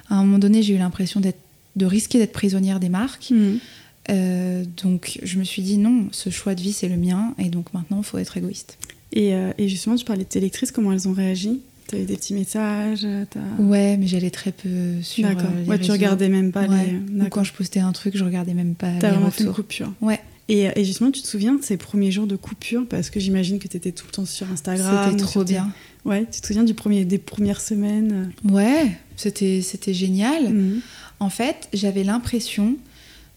À un moment donné, j'ai eu l'impression d'être, de risquer d'être prisonnière des marques. Euh, donc, je me suis dit non, ce choix de vie, c'est le mien. Et donc maintenant, il faut être égoïste. Et, et justement, tu parlais de tes lectrices, comment elles ont réagi? T'as eu des petits messages euh, Ouais, mais j'allais très peu sur. D'accord. euh, ouais, tu regardais même pas Ouais. les. Ou quand je postais un truc, je regardais même pas T'as vraiment fait une retours. coupure. Ouais, Et, et justement, tu te souviens de ces premiers jours de coupure? Parce que j'imagine que tu étais tout le temps sur Instagram. c'était trop bien. Ouais, tu te souviens du premier, des premières semaines Ouais, c'était, génial. Mhm. En fait, j'avais l'impression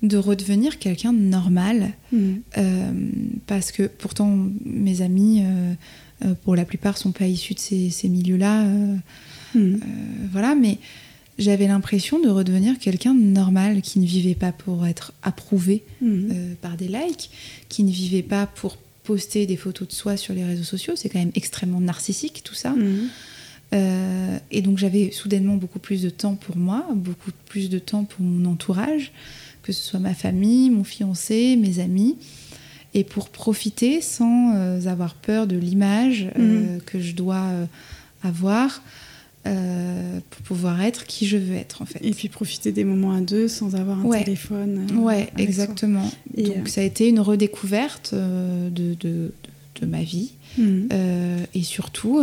de redevenir quelqu'un de normal. Mhm. Euh, parce que pourtant mes amis, euh, euh, pour la plupart, sont pas issus de ces, ces milieux-là. euh, Mhm. euh, voilà, mais j'avais l'impression de redevenir quelqu'un de normal qui ne vivait pas pour être approuvé euh, par des likes, qui ne vivait pas pour poster des photos de soi sur les réseaux sociaux. C'est quand même extrêmement narcissique tout ça. Euh, et donc j'avais soudainement beaucoup plus de temps pour moi, beaucoup plus de temps pour mon entourage, que ce soit ma famille, mon fiancé, mes amis, et pour profiter sans euh, avoir peur de l'image euh, que je dois euh, avoir pour pouvoir être qui je veux être en fait. Et puis profiter des moments à deux sans avoir un Ouais. téléphone. ouais, exactement. Et, donc ça a été une redécouverte de, de, de- de ma vie. Mhm. Et surtout,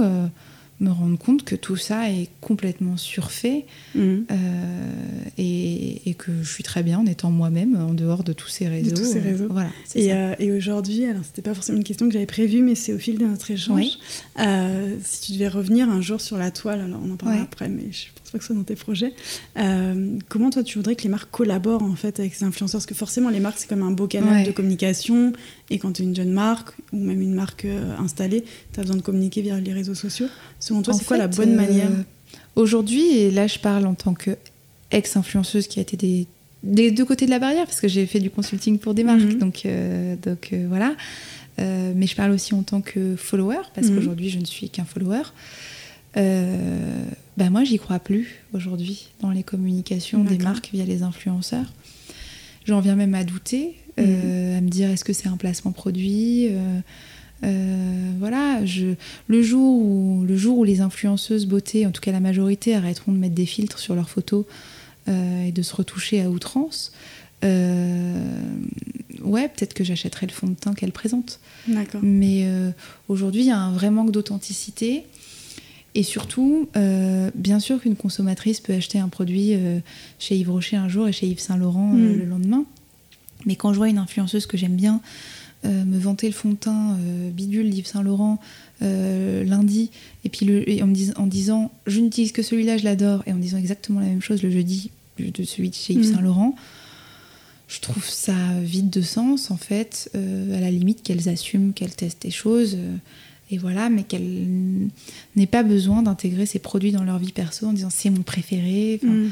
me rendre compte que tout ça est complètement surfait Mhm. euh, et, et que je suis très bien en étant moi-même en dehors de tous ces réseaux. tous ces réseaux. Voilà. c'est Et, ça. euh, et aujourd'hui, alors c'était pas forcément une question que j'avais prévue, mais c'est au fil de notre échange. Oui. Euh, si tu devais revenir un jour sur la toile, alors on en parlera Ouais. après, mais je pense pas que ce soit dans tes projets. euh, comment toi tu voudrais que les marques collaborent en fait avec ces influenceurs? Parce que forcément, les marques c'est comme un beau canal Ouais. de communication, et quand tu es une jeune marque ou même une marque euh, installée, tu as besoin de communiquer via les réseaux sociaux. Selon toi, c'est quoi la bonne euh, manière? Aujourd'hui, et là je parle en tant que ex-influenceuse qui a été des, des deux côtés de la barrière, parce que j'ai fait du consulting pour des marques, Mhm. donc, euh, donc voilà. Euh, mais je parle aussi en tant que follower, parce Mhm. qu'aujourd'hui je ne suis qu'un follower. Euh, bah moi, j'y crois plus aujourd'hui dans les communications des marques via les influenceurs. J'en viens même à douter, euh, à me dire est-ce que c'est un placement produit euh, euh, voilà, je, le, jour où, le jour où les influenceuses beauté, en tout cas la majorité, arrêteront de mettre des filtres sur leurs photos et de se retoucher à outrance, ouais, peut-être que j'achèterai le fond de teint qu'elle présente. D'accord. Mais aujourd'hui, il y a un vrai manque d'authenticité. Et surtout, euh, bien sûr qu'une consommatrice peut acheter un produit euh, chez Yves Rocher un jour et chez Yves Saint Laurent euh, Mm. le lendemain. Mais quand je vois une influenceuse que j'aime bien me vanter le fond de teint bidule d'Yves Saint Laurent lundi, et puis le, et en me dis- en disant je n'utilise que celui-là, je l'adore, et en disant exactement la même chose le jeudi de celui de chez Yves Mm. Saint Laurent, je trouve ça vide de sens en fait. Euh, à la limite qu'elles assument qu'elles testent des choses. euh, et voilà, mais qu'elles n'aient pas besoin d'intégrer ces produits dans leur vie perso en disant c'est mon préféré. Mhm.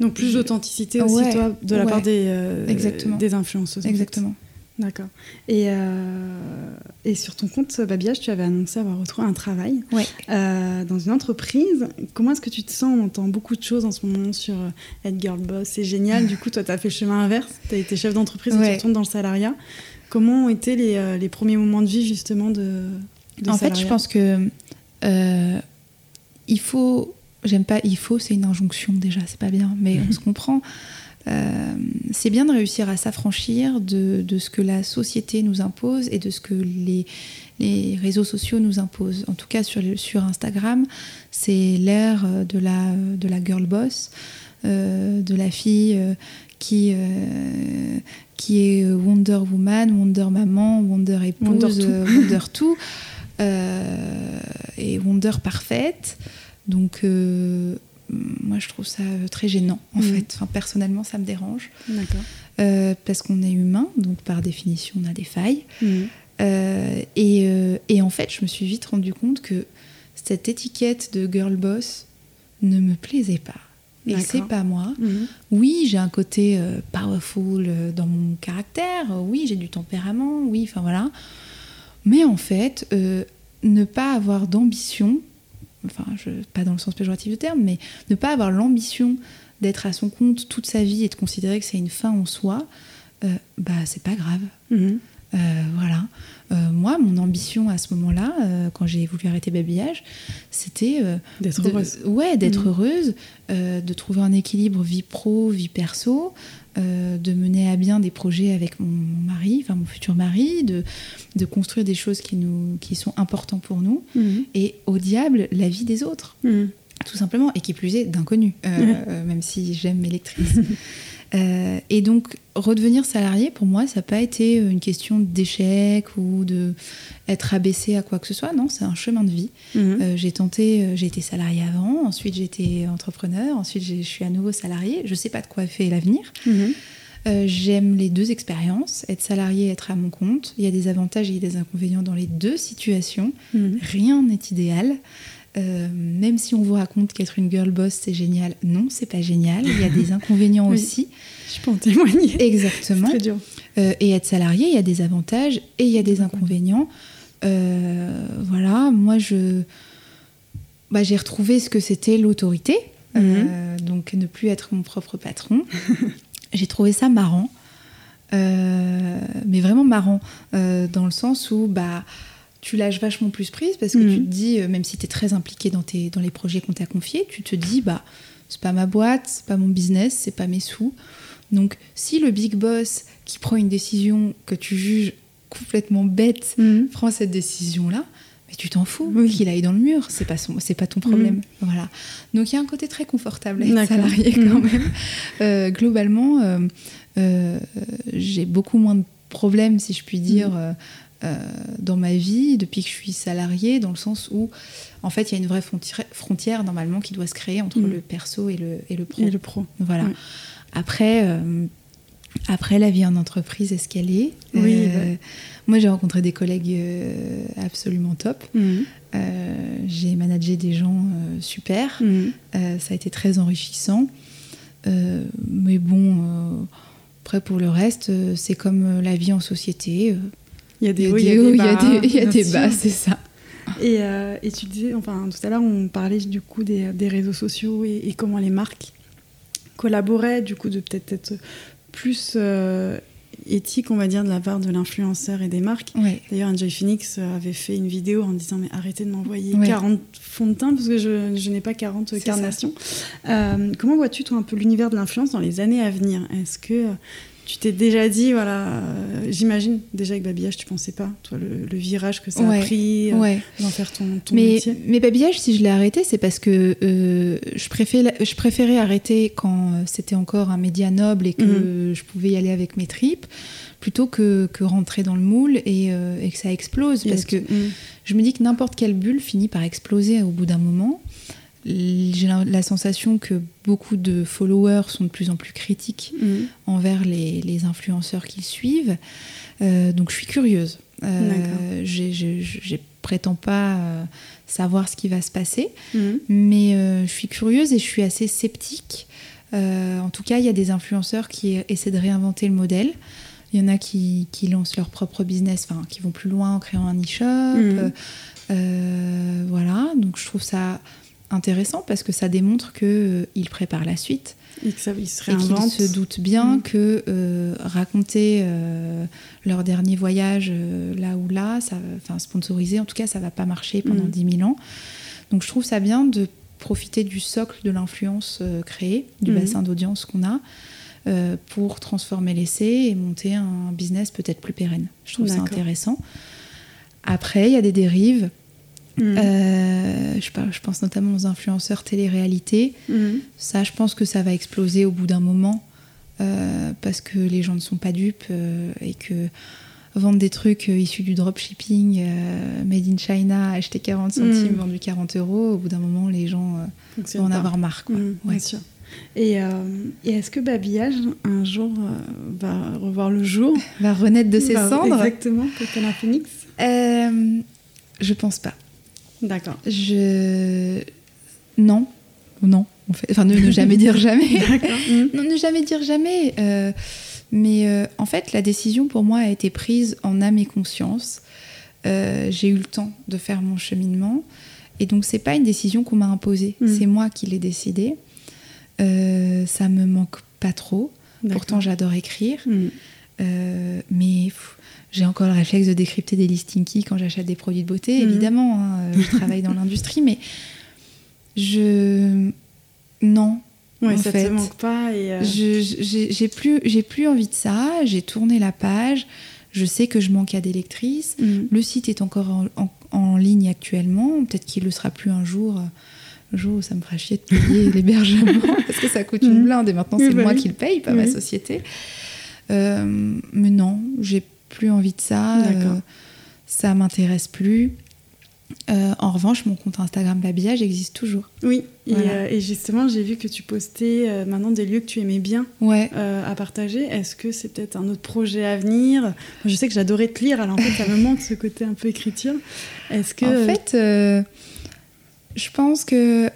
Donc plus d'authenticité aussi, Ouais, toi, de la ouais. part des, euh, des influenceuses. Exactement. D'accord. Et, euh, et sur ton compte Babillage, tu avais annoncé avoir retrouvé un travail Ouais. euh, dans une entreprise. Comment est-ce que tu te sens? On entend beaucoup de choses en ce moment sur être girl boss, c'est génial. Du coup, toi, tu as fait le chemin inverse. Tu as été chef d'entreprise et tu retournes dans le salariat. Comment ont été les, les premiers moments de vie, justement, de, en fait, je pense que euh, il faut. J'aime pas il faut, c'est une injonction déjà, c'est pas bien, mais on se comprend. Euh, c'est bien de réussir à s'affranchir de, de ce que la société nous impose et de ce que les, les réseaux sociaux nous imposent. En tout cas, sur, sur Instagram, c'est l'ère de la, de la girl boss, euh, de la fille qui, euh, qui est Wonder Woman, Wonder Maman, Wonder épouse, Wonder tout. Wonder tout, et Wonder parfaite. Donc, euh, moi, je trouve ça euh, très gênant, en Mhm. fait. Enfin, personnellement, ça me dérange. Euh, parce qu'on est humain, donc par définition, on a des failles. Euh, et, euh, et en fait, je me suis vite rendu compte que cette étiquette de girl boss ne me plaisait pas. Et c'est pas moi. Mhm. Oui, j'ai un côté euh, powerful euh, dans mon caractère. euh, Oui, j'ai du tempérament. Oui, enfin voilà. Mais en fait, euh, ne pas avoir d'ambition, enfin, pas dans le sens péjoratif du terme, mais ne pas avoir l'ambition d'être à son compte toute sa vie et de considérer que c'est une fin en soi, euh, bah c'est pas grave. Mhm. Voilà. Euh, moi, mon ambition à ce moment-là, euh, quand j'ai voulu arrêter babillage, c'était euh, D'être heureuse. Ouais, d'être Mhm. heureuse, euh, de trouver un équilibre vie pro, vie perso, euh, de mener à bien des projets avec mon, mon mari, enfin mon futur mari, de, de construire des choses qui, nous, qui sont importantes pour nous, Mhm. et au diable, la vie des autres, Mhm. tout simplement, et qui plus est d'inconnus, euh, euh, même si j'aime mes lectrices. Euh, et donc, redevenir salarié, pour moi, ça n'a pas été une question d'échec ou de être abaissé à quoi que ce soit. Non, c'est un chemin de vie. Mhm. Euh, j'ai tenté, euh, j'ai été salarié avant, ensuite j'ai été entrepreneur, ensuite je suis à nouveau salarié. Je sais pas de quoi fait l'avenir. Mhm. Euh, J'aime les deux expériences, être salarié, être à mon compte. Il y a des avantages et des inconvénients dans les deux situations. Mhm. Rien n'est idéal. Euh, même si on vous raconte qu'être une girl boss c'est génial, non, c'est pas génial. Il y a des inconvénients Oui. aussi. Je peux en témoigner. Exactement. très dur. Euh, et être salarié, il y a des avantages et il y a des inconvénients. Euh, voilà, moi je, bah, j'ai retrouvé ce que c'était l'autorité, Euh, donc ne plus être mon propre patron. j'ai trouvé ça marrant, mais vraiment marrant dans le sens où bah tu lâches vachement plus prise parce que tu te dis, euh, même si tu es très impliqué dans, tes, dans les projets qu'on t'a confiés, tu te dis, bah, c'est pas ma boîte, c'est pas mon business, c'est pas mes sous. Donc, si le big boss qui prend une décision que tu juges complètement bête Mhm. prend cette décision-là, mais tu t'en fous Oui. qu'il aille dans le mur, c'est pas son, c'est pas ton problème. Mm. Voilà. Donc il y a un côté très confortable à être salarié quand Mm. même. Euh, globalement, euh, euh, j'ai beaucoup moins de problèmes, si je puis dire, Mm. Euh, dans ma vie depuis que je suis salariée, dans le sens où, en fait, il y a une vraie frontière, frontière normalement qui doit se créer entre Mm. le perso et le, et le pro. Et le pro. Voilà. Après, euh, après, la vie en entreprise est ce qu'elle est? Oui, Euh, ouais. Moi, j'ai rencontré des collègues absolument top. Euh, j'ai managé des gens super. Euh, ça a été très enrichissant. Mais bon, après, pour le reste, c'est comme la vie en société. Euh, Il y a des hauts, il y a des, il y a bien des sûr. bas, c'est ça. Et, euh, et tu disais, enfin, tout à l'heure, on parlait du coup des, des réseaux sociaux et, et comment les marques collaboraient, du coup, de peut-être être plus euh, éthique, on va dire, de la part de l'influenceur et des marques. Ouais. D'ailleurs, Enjoy Phoenix avait fait une vidéo en disant Mais arrêtez de m'envoyer Ouais. 40 fonds de teint parce que je, je n'ai pas 40 C'est carnations. Euh, comment vois-tu, toi, un peu l'univers de l'influence dans les années à venir? Est-ce que euh, tu t'es déjà dit, voilà, euh, j'imagine déjà avec Babillage, tu pensais pas, toi, le, le virage que ça Ouais. a pris, euh, Ouais. d'en faire ton, ton Mais, métier mais babillage, si je l'ai arrêté, c'est parce que euh, je, préférais, je préférais arrêter quand c'était encore un média noble et que Mhm. je pouvais y aller avec mes tripes, plutôt que, que rentrer dans le moule et, et que ça explose. Et Parce que Mm. je me dis que n'importe quelle bulle finit par exploser au bout d'un moment. J'ai la, sensation que beaucoup de followers sont de plus en plus critiques Mm. envers les, les influenceurs qu'ils suivent. Euh, donc je suis curieuse. Euh, Je prétends pas euh, savoir ce qui va se passer, Mm. mais euh, je suis curieuse et je suis assez sceptique. En tout cas, il y a des influenceurs qui essaient de réinventer le modèle. Il y en a qui, qui lancent leur propre business, enfin, qui vont plus loin en créant un e-shop. Mhm. Voilà, donc je trouve ça intéressant parce que ça démontre qu'ils préparent la suite Et que ça, ils se réinventent. se doutent bien Mm. que euh, raconter euh, leur dernier voyage euh, là ou là, ça, enfin sponsorisé en tout cas, ça va pas marcher pendant Mm. 10 000 ans. Donc je trouve ça bien de profiter du socle de l'influence euh, créée, du Mhm. bassin d'audience qu'on a, euh, pour transformer l'essai et monter un business peut-être plus pérenne. Je trouve ça intéressant. Après, il y a des dérives. Mm. Euh, je, pense notamment aux influenceurs télé-réalité. Mm. Ça, je pense que ça va exploser au bout d'un moment euh, parce que les gens ne sont pas dupes euh, et que vendre des trucs issus du dropshipping, made in China, acheter 40 centimes, Mm. vendu 40 euros, au bout d'un moment, les gens vont en pas. avoir marre. Quoi. Mm, Ouais. Bien sûr. Et, euh, et est-ce que Babillage, un jour, euh, va revoir le jour Va renaître de ses Va- cendres? Exactement, comme un phoenix? Euh, Je pense pas. D'accord. Je. Non. Non. En fait. Enfin, ne, ne jamais dire jamais. D'accord. Mm. Non, ne jamais dire jamais. euh, mais euh, en fait, la décision pour moi a été prise en âme et conscience. Euh, J'ai eu le temps de faire mon cheminement. Et donc, c'est pas une décision qu'on m'a imposée. Mm. C'est moi qui l'ai décidée. Ça me manque pas trop. Pourtant, j'adore écrire. Mais pff, j'ai encore le réflexe de décrypter des listings key quand j'achète des produits de beauté, Mhm. évidemment. hein, euh, je travaille dans l'industrie, mais je. Non. Ouais, en ça fait. te manque pas euh, Je- J'ai plus, envie de ça. J'ai tourné la page. Je sais que je manque à des lectrices. mm. Le site est encore en, en- en ligne actuellement. Peut-être qu'il le sera plus un jour. Un jour où ça me fera chier de payer l'hébergement parce que ça coûte une Mhm. blinde et maintenant Oui, c'est bah moi oui. qui le paye, pas ma société. Euh, mais non, j'ai plus envie de ça. Euh, ça m'intéresse plus. Euh, en revanche, mon compte Instagram Babillage existe toujours. Oui, et, Voilà. euh, et justement, j'ai vu que tu postais maintenant des lieux que tu aimais bien Ouais. à partager. Est-ce que c'est peut-être un autre projet à venir? Je sais que j'adorais te lire, alors en fait, ça me manque ce côté un peu écriture. Est-ce que. En fait, je pense que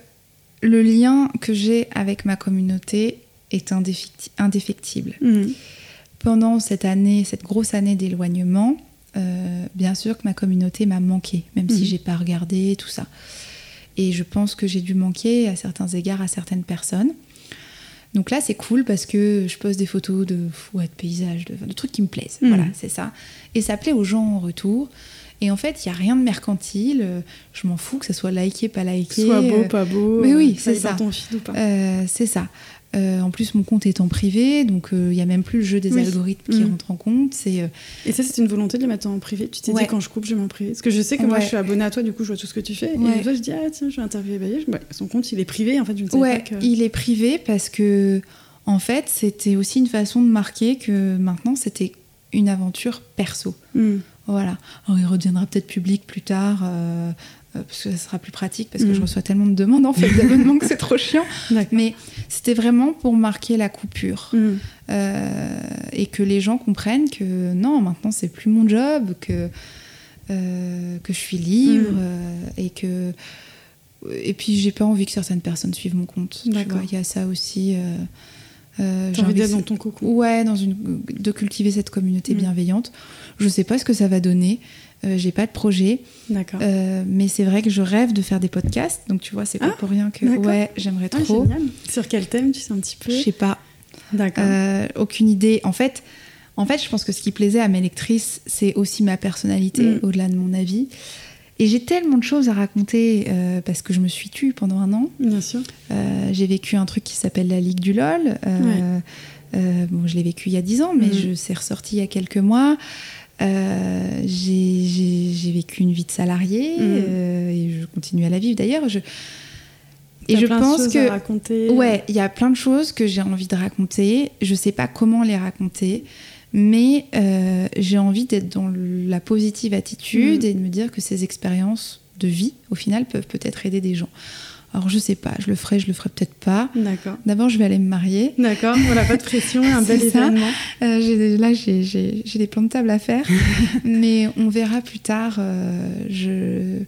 le lien que j'ai avec ma communauté est indéfecti- indéfectible. Mm. Pendant cette année, cette grosse année d'éloignement, euh, bien sûr que ma communauté m'a manqué, même si Mhm. j'ai pas regardé tout ça. Et je pense que j'ai dû manquer à certains égards à certaines personnes. Donc là, c'est cool parce que je pose des photos de, ouais, de paysages, de, de trucs qui me plaisent. Mhm. Voilà, c'est ça. Et ça plaît aux gens en retour. Et en fait, il n'y a rien de mercantile. Euh, Je m'en fous que ça soit liké, pas liké. Soit beau, Euh, pas beau. mais oui, c'est ça. ton feed ou pas. euh, c'est ça. Euh, en plus, mon compte est en privé, donc il n'y a même plus le jeu des Oui. algorithmes qui Mhm. rentre en compte. C'est euh, Et ça, c'est une volonté de le mettre en privé. Tu t'es Ouais. dit quand je coupe, je mets en privé. Parce que je sais que moi, je suis abonnée à toi, du coup, je vois tout ce que tu fais. Ouais. Et toi, je dis, ah tiens, je vais interviewer son compte, il est privé. En fait, je ne savais ouais, pas que. il est privé parce que en fait, c'était aussi une façon de marquer que maintenant, c'était une aventure perso. Hmm. Voilà. Alors, il redeviendra peut-être public plus tard. euh, euh, parce que ça sera plus pratique, parce que Mm. je reçois tellement de demandes en fait d'abonnement que c'est trop chiant. Mais c'était vraiment pour marquer la coupure. Hmm. Euh, et que les gens comprennent que non, maintenant c'est plus mon job, que, euh, que je suis libre Mm. euh, et que. Et puis j'ai pas envie que certaines personnes suivent mon compte. D'accord. Il y a ça aussi. euh, euh, j'ai envie d'être dans ton cocon. Ouais, dans une, de cultiver cette communauté Mm. bienveillante. Je sais pas ce que ça va donner. Euh, j'ai pas de projet, D'accord. Euh, mais c'est vrai que je rêve de faire des podcasts. Donc tu vois, c'est pas Ah, pour rien que ouais, j'aimerais Ah, trop. génial. Sur quel thème, tu sais un petit peu Je sais pas. D'accord. Euh, aucune idée. En fait, en fait, je pense que ce qui plaisait à mes lectrices, c'est aussi ma personnalité, Mm. au-delà de mon avis. Et j'ai tellement de choses à raconter parce que je me suis tue pendant un an. Bien sûr. J'ai vécu un truc qui s'appelle la Ligue du LOL. Euh, bon, je l'ai vécu il y a 10 ans, mais Mhm. je c'est ressorti il y a quelques mois. Euh, j'ai- vécu une vie de salarié Mhm. euh, et je continue à la vivre d'ailleurs. Je, et je plein pense que raconter. Ouais, il y a plein de choses que j'ai envie de raconter. Je sais pas comment les raconter, mais euh, j'ai envie d'être dans la positive attitude Mm. et de me dire que ces expériences de vie, au final, peuvent peut-être aider des gens. Alors je sais pas, je le ferai, je le ferai peut-être pas. D'accord. D'abord, je vais aller me marier. D'accord. Voilà, pas de pression, un bel événement. Euh, là, j'ai des plans de table à faire, mais on verra plus tard. euh, je,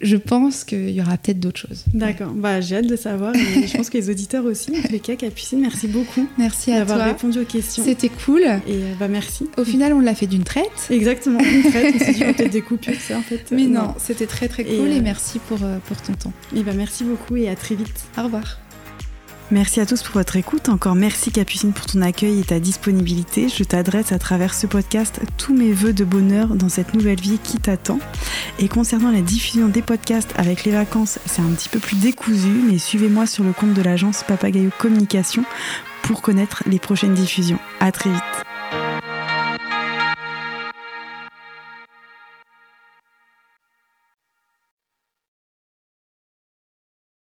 je pense qu'il y aura peut-être d'autres choses. D'accord. Bah, j'ai hâte de savoir. Et je pense que les auditeurs aussi. En tous les cas, Capucine, merci beaucoup Merci à d'avoir toi. répondu aux questions. C'était cool. Et euh, bah, merci. Au final, on l'a fait d'une traite. Exactement. Une traite, on s'est dit, on peut-être des coupures, ça, en fait. Mais Euh, non, c'était très très cool et, euh, merci pour, pour ton temps. Et bah, merci beaucoup et à très vite. Au revoir. Merci à tous pour votre écoute. Encore merci Capucine pour ton accueil et ta disponibilité. Je t'adresse à travers ce podcast tous mes voeux de bonheur dans cette nouvelle vie qui t'attend. Et concernant la diffusion des podcasts avec les vacances, c'est un petit peu plus décousu, mais suivez-moi sur le compte de l'agence Papagayo Communication pour connaître les prochaines diffusions. À très vite.